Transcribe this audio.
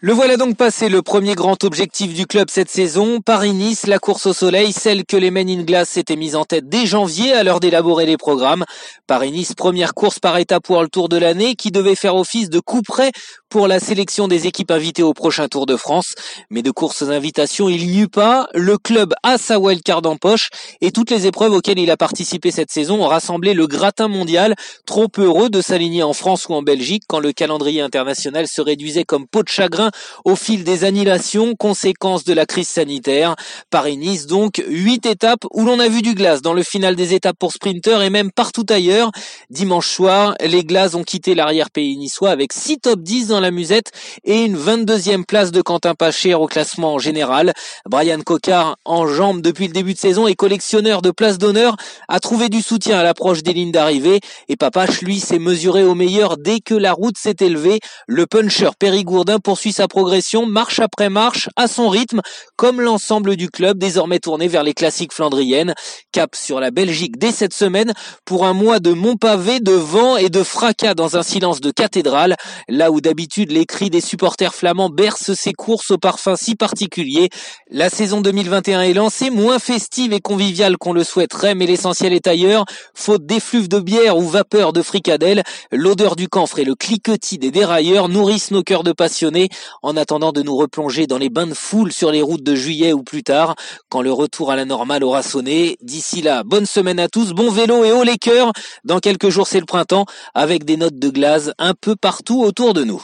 Le voilà donc passé le premier grand objectif du club cette saison, Paris-Nice, la course au soleil, celle que les Men in Glass s'étaient mise en tête dès janvier à l'heure d'élaborer les programmes. Paris-Nice, première course par étape pour le Tour de l'année qui devait faire office de coup près pour la sélection des équipes invitées au prochain Tour de France. Mais de courses invitations, il n'y eut pas. Le club a sa wildcard en poche et toutes les épreuves auxquelles il a participé cette saison ont rassemblé le gratin mondial, trop heureux de s'aligner en France ou en Belgique quand le calendrier international se réduisait comme peau de chagrin au fil des annulations, conséquences de la crise sanitaire. Paris-Nice donc, huit étapes où l'on a vu du glace dans le final des étapes pour sprinter et même partout ailleurs. Dimanche soir, les glaces ont quitté l'arrière-pays niçois avec 6 top 10 dans la musette et une 22e place de Quentin Pacher au classement en général. Brian Cocard, en jambes depuis le début de saison et collectionneur de places d'honneur, a trouvé du soutien à l'approche des lignes d'arrivée et Papache, lui, s'est mesuré au meilleur dès que la route s'est élevée. Le puncher Périgourdin poursuit sa progression marche après marche à son rythme, comme l'ensemble du club désormais tourné vers les classiques flandriennes. Cap sur la Belgique dès cette semaine pour un mois de pavé, de vent et de fracas dans un silence de cathédrale, là où d'habitude les cris des supporters flamands bercent ses courses au parfum si particulier. La saison 2021 est lancée, moins festive et conviviale qu'on le souhaiterait, mais l'essentiel est ailleurs. Faute d'effluves de bière ou vapeur de fricadelle, l'odeur du camphre et le cliquetis des dérailleurs nourrissent nos cœurs de passionnés en attendant de nous replonger dans les bains de foule sur les routes de juillet ou plus tard, quand le retour à la normale aura sonné. D'ici là, bonne semaine à tous, bon vélo et haut les cœurs. Dans quelques jours, c'est le printemps, avec des notes de glace un peu partout autour de nous.